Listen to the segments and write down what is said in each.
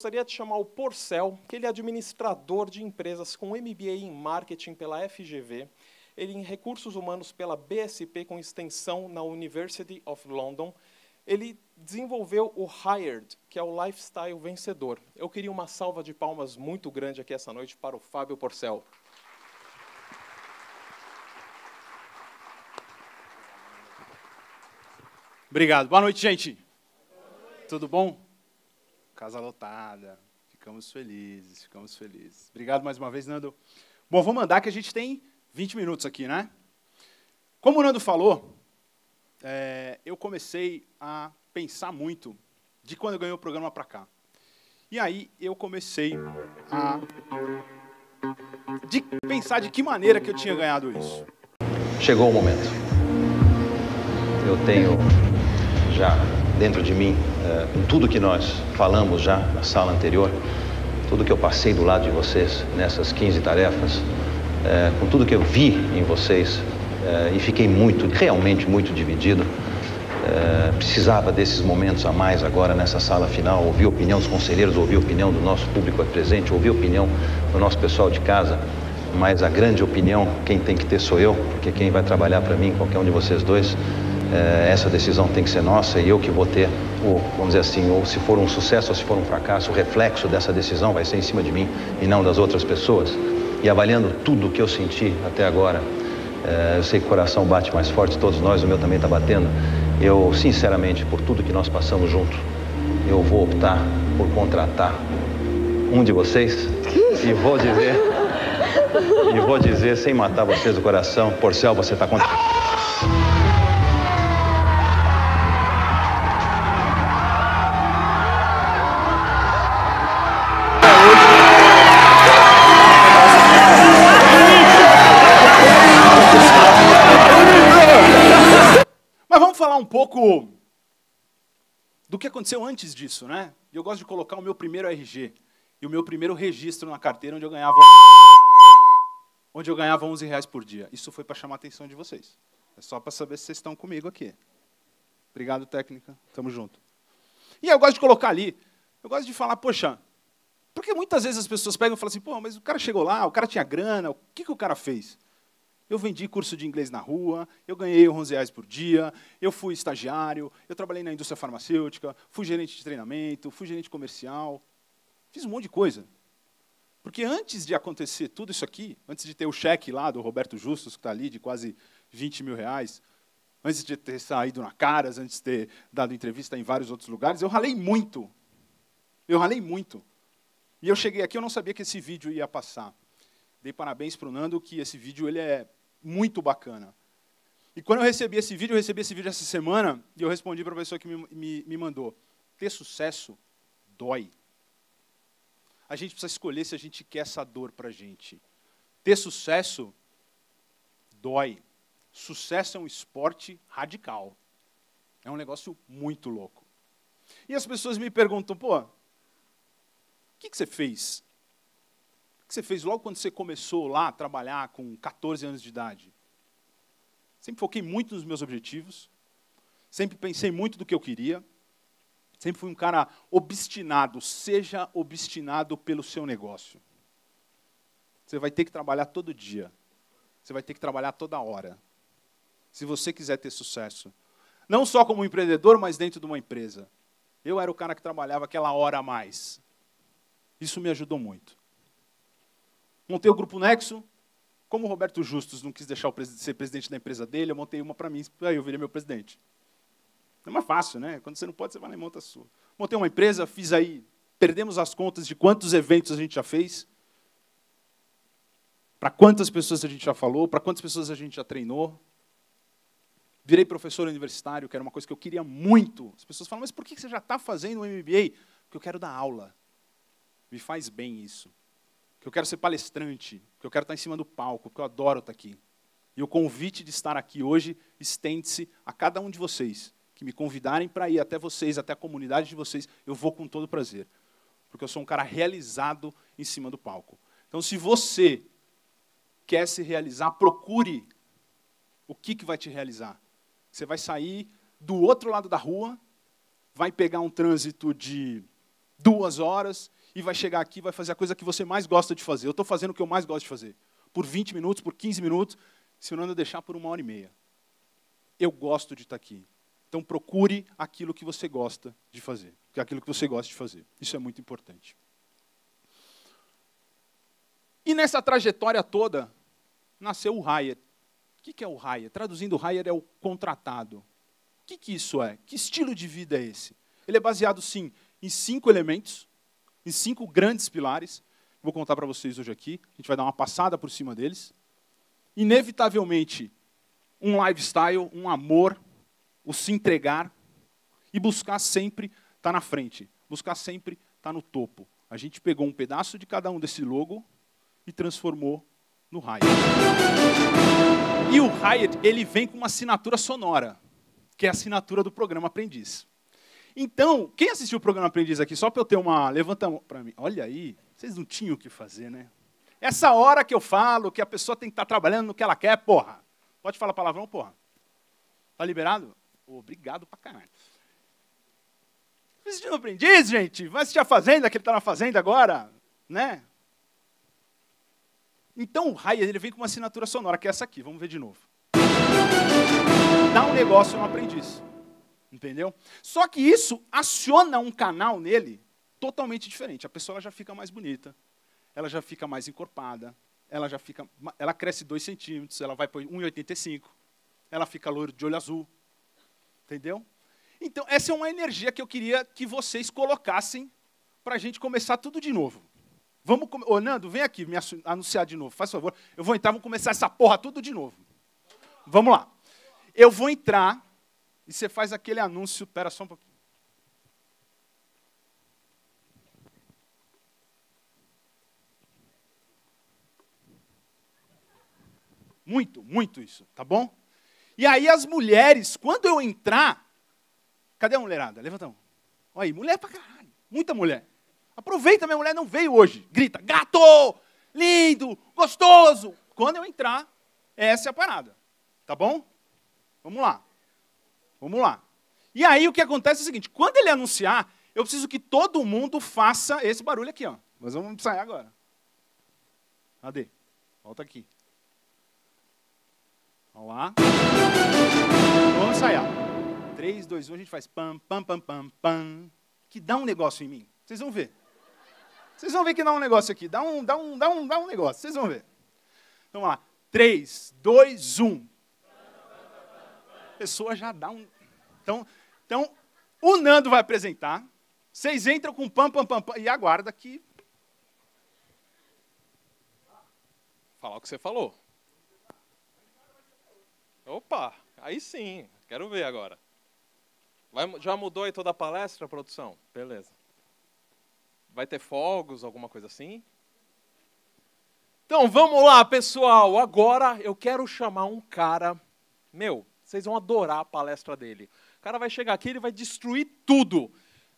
gostaria de chamar o Porcel, que ele é administrador de empresas com MBA em marketing pela FGV, ele em recursos humanos pela BSP com extensão na University of London. Ele desenvolveu o Hired, que é o lifestyle vencedor. Eu queria uma salva de palmas muito grande aqui essa noite para o Fábio Porcel. Obrigado. Boa noite, gente. Tudo bom? Casa lotada. Ficamos felizes, ficamos felizes. Obrigado mais uma vez, Nando. Bom, vou mandar que a gente tem 20 minutos aqui, né? Como o Nando falou, é, eu comecei a pensar muito de quando eu ganhei o programa para cá. E aí eu comecei a de pensar de que maneira que eu tinha ganhado isso. Chegou o momento. Eu tenho já dentro de mim, é, com tudo que nós falamos já na sala anterior, tudo que eu passei do lado de vocês nessas 15 tarefas, é, com tudo que eu vi em vocês é, e fiquei muito, realmente muito dividido. precisava desses momentos a mais agora nessa sala final, ouvir a opinião dos conselheiros, ouvir a opinião do nosso público presente, ouvir a opinião do nosso pessoal de casa, mas a grande opinião, quem tem que ter sou eu, porque quem vai trabalhar para mim, qualquer um de vocês dois, é, essa decisão tem que ser nossa e eu que vou ter, o, vamos dizer assim, ou se for um sucesso ou se for um fracasso, o reflexo dessa decisão vai ser em cima de mim e não das outras pessoas. E avaliando tudo o que eu senti até agora, é, eu sei que o coração bate mais forte, todos nós, o meu também está batendo. Eu, sinceramente, por tudo que nós passamos junto, eu vou optar por contratar um de vocês e vou dizer, e vou dizer sem matar vocês do coração, Porcel, você está contratado. Pouco do que aconteceu antes disso, né? Eu gosto de colocar o meu primeiro RG e o meu primeiro registro na carteira onde eu ganhava onde eu ganhava 11 reais por dia. Isso foi para chamar a atenção de vocês. É só para saber se vocês estão comigo aqui. Obrigado, técnica. Tamo junto. E eu gosto de colocar ali, eu gosto de falar, poxa, porque muitas vezes as pessoas pegam e falam assim, pô, mas o cara chegou lá, o cara tinha grana, o que, que o cara fez? Eu vendi curso de inglês na rua, eu ganhei 11 reais por dia, eu fui estagiário, eu trabalhei na indústria farmacêutica, fui gerente de treinamento, fui gerente comercial, fiz um monte de coisa. Porque antes de acontecer tudo isso aqui, antes de ter o cheque lá do Roberto Justus, que está ali, de quase 20 mil reais, antes de ter saído na Caras, antes de ter dado entrevista em vários outros lugares, eu ralei muito. Eu ralei muito. E eu cheguei aqui, eu não sabia que esse vídeo ia passar. Dei parabéns para o Nando, que esse vídeo ele é muito bacana. E quando eu recebi esse vídeo, eu recebi esse vídeo essa semana, e eu respondi para a pessoa que me, me, me mandou: ter sucesso dói. A gente precisa escolher se a gente quer essa dor para a gente. Ter sucesso dói. Sucesso é um esporte radical. É um negócio muito louco. E as pessoas me perguntam, pô, o que, que você fez que você fez logo quando você começou lá a trabalhar com 14 anos de idade? Sempre foquei muito nos meus objetivos, sempre pensei muito do que eu queria, sempre fui um cara obstinado. Seja obstinado pelo seu negócio. Você vai ter que trabalhar todo dia. Você vai ter que trabalhar toda hora. Se você quiser ter sucesso. Não só como empreendedor, mas dentro de uma empresa. Eu era o cara que trabalhava aquela hora a mais. Isso me ajudou muito. Montei o Grupo Nexo. Como o Roberto Justus não quis deixar o ser presidente da empresa dele, eu montei uma para mim, aí eu virei meu presidente. É mais fácil, né? Quando você não pode, você vai lá e monta a sua. Montei uma empresa, fiz aí, perdemos as contas de quantos eventos a gente já fez, para quantas pessoas a gente já falou, para quantas pessoas a gente já treinou. Virei professor universitário, que era uma coisa que eu queria muito. As pessoas falam, mas por que você já está fazendo o MBA? Porque eu quero dar aula. Me faz bem isso que eu quero ser palestrante, que eu quero estar em cima do palco, porque eu adoro estar aqui. E o convite de estar aqui hoje estende-se a cada um de vocês que me convidarem para ir até vocês, até a comunidade de vocês, eu vou com todo prazer. Porque eu sou um cara realizado em cima do palco. Então, se você quer se realizar, procure o que, que vai te realizar. Você vai sair do outro lado da rua, vai pegar um trânsito de duas horas e vai chegar aqui vai fazer a coisa que você mais gosta de fazer. Eu estou fazendo o que eu mais gosto de fazer. Por 20 minutos, por 15 minutos, se não eu deixar por uma hora e meia. Eu gosto de estar aqui. Então procure aquilo que você gosta de fazer. Aquilo que você gosta de fazer. Isso é muito importante. E nessa trajetória toda, nasceu o hire. O que é o hire? Traduzindo, o hire é o contratado. O que isso é? Que estilo de vida é esse? Ele é baseado, sim, em cinco elementos, em cinco grandes pilares. Vou contar para vocês hoje aqui. A gente vai dar uma passada por cima deles. Inevitavelmente, um lifestyle, um amor, o se entregar e buscar sempre estar tá na frente, buscar sempre estar tá no topo. A gente pegou um pedaço de cada um desse logo e transformou no Hyatt. E o Hyatt, ele vem com uma assinatura sonora, que é a assinatura do programa Aprendiz. Então, quem assistiu o programa Aprendiz aqui, só para eu ter uma. Levanta a mão para mim. Olha aí, vocês não tinham o que fazer, né? Essa hora que eu falo que a pessoa tem que estar tá trabalhando no que ela quer, porra. Pode falar palavrão, porra? Tá liberado? Obrigado pra caralho. Assistindo aprendiz, gente? Vai assistir a Fazenda, que ele está na Fazenda agora, né? Então o Raya ele vem com uma assinatura sonora, que é essa aqui. Vamos ver de novo. Dá um negócio no aprendiz. Entendeu? Só que isso aciona um canal nele totalmente diferente. A pessoa já fica mais bonita, ela já fica mais encorpada, ela já fica, ela cresce 2 centímetros, ela vai para 1,85, ela fica loiro de olho azul. Entendeu? Então, essa é uma energia que eu queria que vocês colocassem para a gente começar tudo de novo. Vamos, ô Nando, vem aqui me anunciar de novo, faz favor. Eu vou entrar, vamos começar essa porra tudo de novo. Vamos lá. Eu vou entrar e você faz aquele anúncio. Espera só um pouquinho. Muito, muito isso, tá bom? E aí as mulheres, quando eu entrar, cadê a mulherada? Levanta a mão. Olha aí, mulher pra caralho, muita mulher. Aproveita, minha mulher não veio hoje. Grita, gato, lindo, gostoso. Quando eu entrar, essa é a parada. Tá bom? Vamos lá. Vamos lá. E aí o que acontece é o seguinte: quando ele anunciar, eu preciso que todo mundo faça esse barulho aqui, ó. Mas vamos ensaiar agora. Cadê? Volta aqui. Vamos lá. Vamos ensaiar. 3, 2, 1, a gente faz pam, pam, pam, pam, pam. Que dá um negócio em mim. Vocês vão ver. Vocês vão ver que dá um negócio aqui. Dá um, dá um, dá um, dá um negócio. Vocês vão ver. Então, vamos lá. 3, 2, 1 pessoa já dá um. Então, então o Nando vai apresentar. Vocês entram com pam, pam, pam, pam e aguarda que. Falar o que você falou. Opa, aí sim, quero ver agora. Vai, já mudou aí toda a palestra, produção? Beleza. Vai ter fogos, alguma coisa assim? Então vamos lá, pessoal. Agora eu quero chamar um cara, meu, vocês vão adorar a palestra dele. O cara vai chegar aqui, ele vai destruir tudo.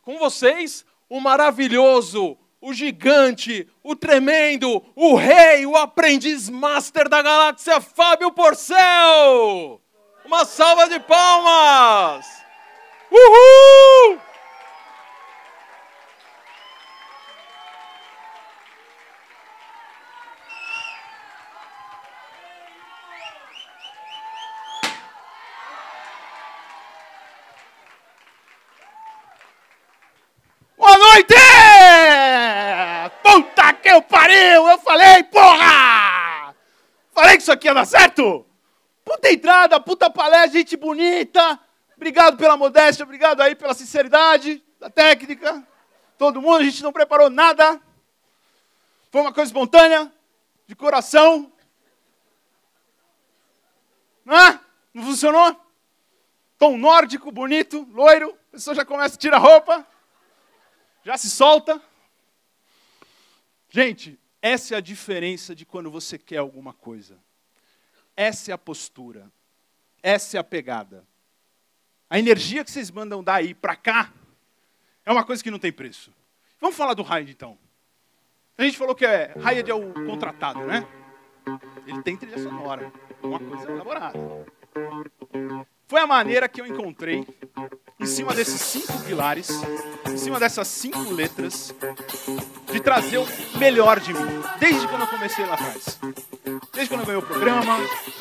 Com vocês, o maravilhoso, o gigante, o tremendo, o rei, o aprendiz master da galáxia, Fábio Porcel! Uma salva de palmas! Uhul! Noite! Puta que eu pariu! Eu falei, porra! Falei que isso aqui ia dar certo? Puta entrada, puta palestra, gente bonita. Obrigado pela modéstia, obrigado aí pela sinceridade da técnica. Todo mundo, a gente não preparou nada. Foi uma coisa espontânea, de coração. Não, não funcionou? Tom nórdico, bonito, loiro. A pessoa já começa a tirar roupa. Já se solta? Gente, essa é a diferença de quando você quer alguma coisa. Essa é a postura. Essa é a pegada. A energia que vocês mandam daí para cá é uma coisa que não tem preço. Vamos falar do Hyde então. A gente falou que é, Hyde é o contratado, né? Ele tem trilha sonora, uma coisa elaborada. Foi a maneira que eu encontrei, em cima desses cinco pilares, em cima dessas cinco letras, de trazer o melhor de mim, desde quando eu comecei lá atrás. Desde quando eu ganhei o programa,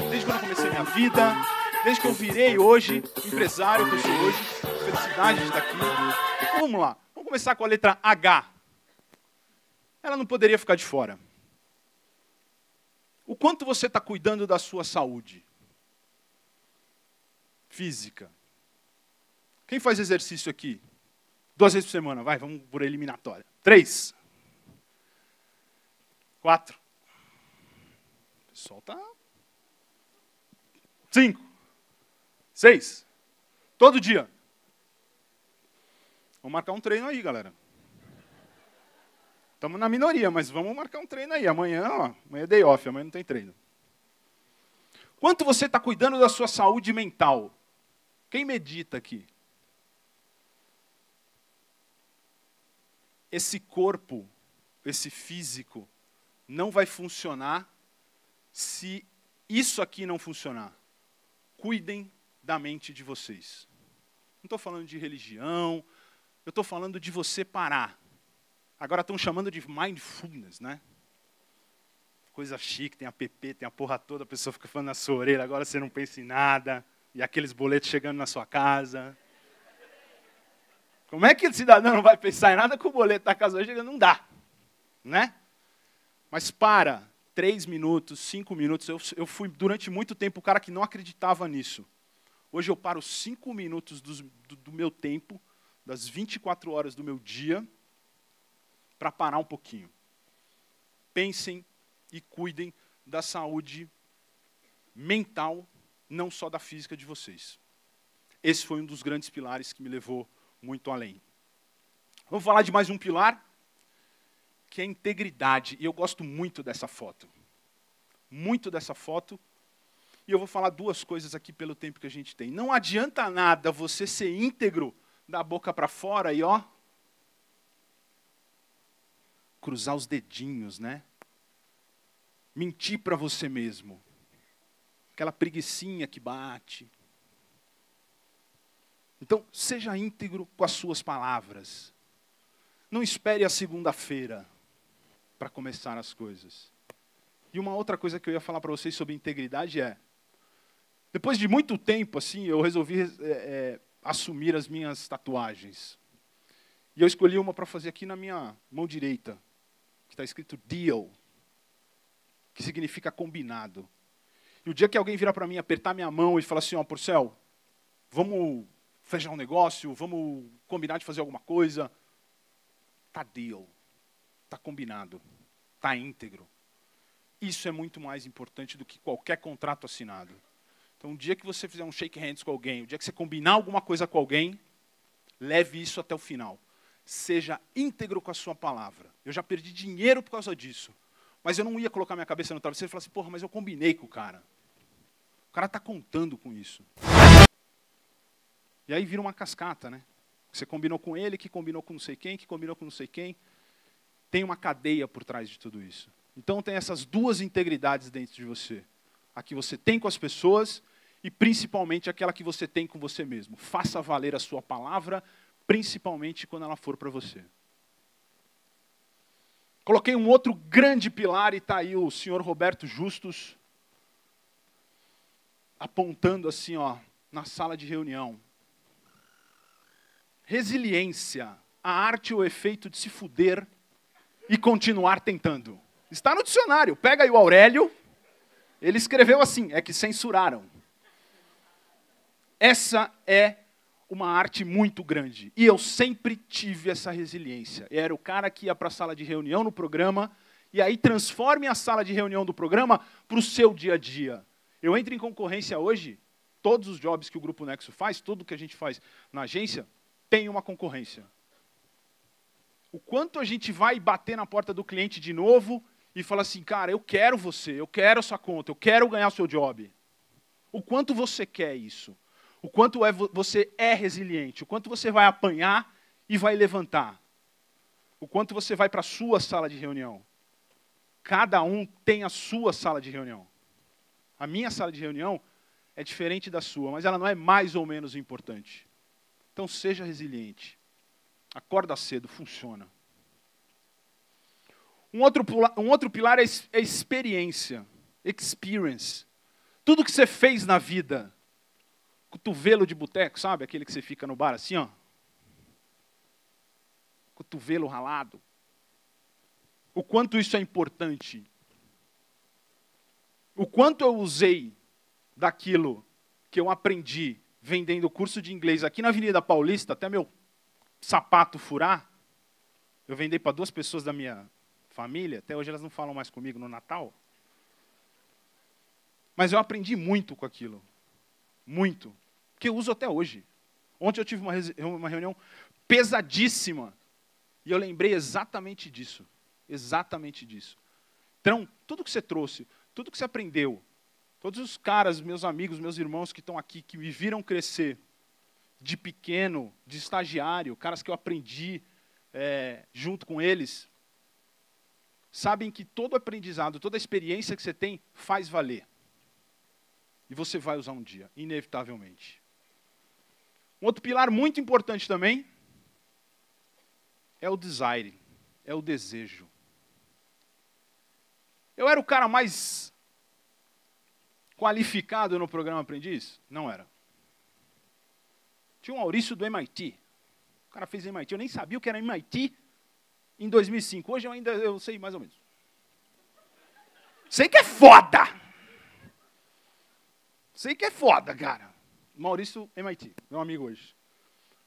desde quando eu comecei minha vida, desde que eu virei hoje empresário que eu sou hoje. Felicidade de estar aqui. Vamos lá. Vamos começar com a letra H. Ela não poderia ficar de fora. O quanto você está cuidando da sua saúde física? Quem faz exercício aqui? Duas vezes por semana, vai, vamos por eliminatória. Três. Quatro. Pessoal tá. Cinco. Seis. Todo dia. Vamos marcar um treino aí, galera. Estamos na minoria, mas vamos marcar um treino aí. Amanhã, ó, amanhã é day off, amanhã não tem treino. Quanto você está cuidando da sua saúde mental? Quem medita aqui? Esse corpo, esse físico, não vai funcionar se isso aqui não funcionar. Cuidem da mente de vocês. Não estou falando de religião, eu estou falando de você parar. Agora estão chamando de mindfulness, né? Coisa chique, tem a PP, tem a porra toda, a pessoa fica falando na sua orelha, agora você não pensa em nada, e aqueles boletos chegando na sua casa. Como é que o cidadão não vai pensar em nada com o boleto da casa hoje? Não dá. Né? Mas para, três minutos, cinco minutos. Eu, eu fui durante muito tempo o cara que não acreditava nisso. Hoje eu paro cinco minutos do, do, meu tempo, das 24 horas do meu dia, para parar um pouquinho. Pensem e cuidem da saúde mental, não só da física de vocês. Esse foi um dos grandes pilares que me levou muito além. Vamos falar de mais um pilar, que é a integridade. E eu gosto muito dessa foto. Muito dessa foto. E eu vou falar duas coisas aqui pelo tempo que a gente tem. Não adianta nada você ser íntegro da boca para fora e ó cruzar os dedinhos, né? Mentir para você mesmo. Aquela preguiçinha que bate. Então, seja íntegro com as suas palavras. Não espere a segunda-feira para começar as coisas. E uma outra coisa que eu ia falar para vocês sobre integridade é: depois de muito tempo, assim, eu resolvi é, é, assumir as minhas tatuagens. E eu escolhi uma para fazer aqui na minha mão direita, que está escrito deal, que significa combinado. E o dia que alguém virar para mim, apertar minha mão e falar assim, ó, Porcel, vamos fechar um negócio, vamos combinar de fazer alguma coisa. Tá deal. Tá combinado. Tá íntegro. Isso é muito mais importante do que qualquer contrato assinado. Então, o dia que você fizer um shake hands com alguém, o dia que você combinar alguma coisa com alguém, leve isso até o final. Seja íntegro com a sua palavra. Eu já perdi dinheiro por causa disso. Mas eu não ia colocar minha cabeça no travesseiro e falar assim, porra, mas eu combinei com o cara. O cara está contando com isso. E aí vira uma cascata, né? Você combinou com ele, que combinou com não sei quem, que combinou com não sei quem. Tem uma cadeia por trás de tudo isso. Então tem essas duas integridades dentro de você. A que você tem com as pessoas e principalmente aquela que você tem com você mesmo. Faça valer a sua palavra, principalmente quando ela for para você. Coloquei um outro grande pilar e está aí o senhor Roberto Justus apontando assim, ó, na sala de reunião. Resiliência, a arte ou efeito de se fuder e continuar tentando. Está no dicionário. Pega aí o Aurélio. Ele escreveu assim: é que censuraram. Essa é uma arte muito grande. E eu sempre tive essa resiliência. Eu era o cara que ia para a sala de reunião no programa, e aí transforme a sala de reunião do programa para o seu dia a dia. Eu entro em concorrência hoje, todos os jobs que o Grupo Nexo faz, tudo que a gente faz na agência, tem uma concorrência. O quanto a gente vai bater na porta do cliente de novo e falar assim, cara, eu quero você, eu quero a sua conta, eu quero ganhar o seu job. O quanto você quer isso? O quanto é, você é resiliente? O quanto você vai apanhar e vai levantar? O quanto você vai para a sua sala de reunião? Cada um tem a sua sala de reunião. A minha sala de reunião é diferente da sua, mas ela não é mais ou menos importante. Então seja resiliente. Acorda cedo, funciona. Um outro, um outro pilar é, é experiência, experience. Tudo que você fez na vida, cotovelo de boteco, sabe? Aquele que você fica no bar assim, ó. Cotovelo ralado. O quanto isso é importante. O quanto eu usei daquilo que eu aprendi vendendo curso de inglês aqui na Avenida Paulista, até meu sapato furar. Eu vendei para duas pessoas da minha família, até hoje elas não falam mais comigo no Natal. Mas eu aprendi muito com aquilo. Muito. Que eu uso até hoje. Ontem eu tive uma, uma reunião pesadíssima. E eu lembrei exatamente disso. Exatamente disso. Então, tudo que você trouxe, tudo que você aprendeu, todos os caras, meus amigos, meus irmãos que estão aqui, que me viram crescer, de pequeno, de estagiário, caras que eu aprendi é, junto com eles, sabem que todo aprendizado, toda experiência que você tem faz valer. E você vai usar um dia, inevitavelmente. Um outro pilar muito importante também é o desire, é o desejo. Eu era o cara mais qualificado no programa Aprendiz? Não era. Tinha um Maurício do MIT. O cara fez MIT. Eu nem sabia o que era MIT em 2005. Hoje eu ainda eu sei mais ou menos. Sei que é foda. Sei que é foda, cara. Maurício MIT, meu amigo hoje.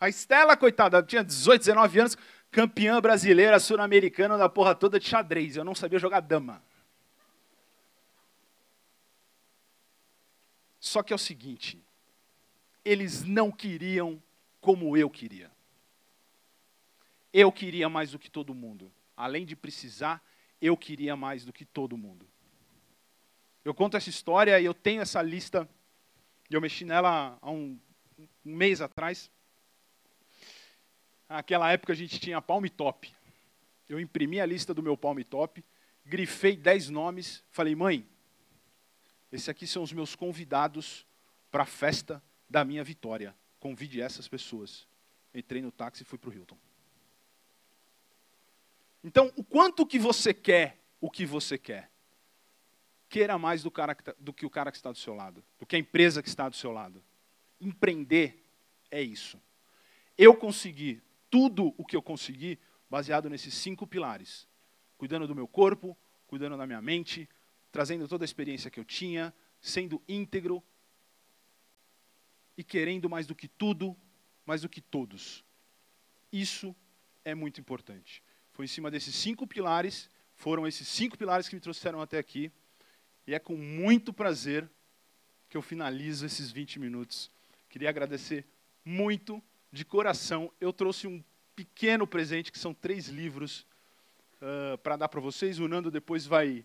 A Estela, coitada, tinha 18, 19 anos, campeã brasileira, sul-americana da porra toda de xadrez. Eu não sabia jogar dama. Só que é o seguinte, eles não queriam como eu queria. Eu queria mais do que todo mundo. Além de precisar, eu queria mais do que todo mundo. Eu conto essa história e eu tenho essa lista, eu mexi nela há um, um mês atrás. Naquela época a gente tinha Palm Top. Eu imprimi a lista do meu Palm Top, grifei 10 nomes, falei, mãe, esses aqui são os meus convidados para a festa da minha vitória. Convide essas pessoas. Entrei no táxi e fui para o Hilton. Então, o quanto que você quer o que você quer? Queira mais do, cara que tá, do que o cara que está do seu lado, do que a empresa que está do seu lado. Empreender é isso. Eu consegui tudo o que eu consegui baseado nesses cinco pilares: cuidando do meu corpo, cuidando da minha mente, trazendo toda a experiência que eu tinha, sendo íntegro e querendo mais do que tudo, mais do que todos. Isso é muito importante. Foi em cima desses cinco pilares, foram esses cinco pilares que me trouxeram até aqui, e é com muito prazer que eu finalizo esses 20 minutos. Queria agradecer muito, de coração. Eu trouxe um pequeno presente, que são três livros, uh, para dar para vocês. O Nando depois vai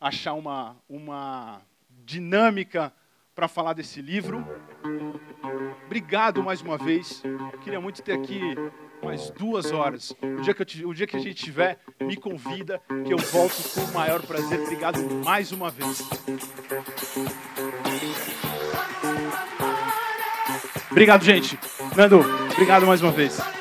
achar uma, uma dinâmica para falar desse livro. Obrigado mais uma vez. Queria muito ter aqui mais duas horas. O dia que, eu, o dia que a gente tiver, me convida, que eu volto com o maior prazer. Obrigado mais uma vez. Obrigado, gente. Nando, obrigado mais uma vez.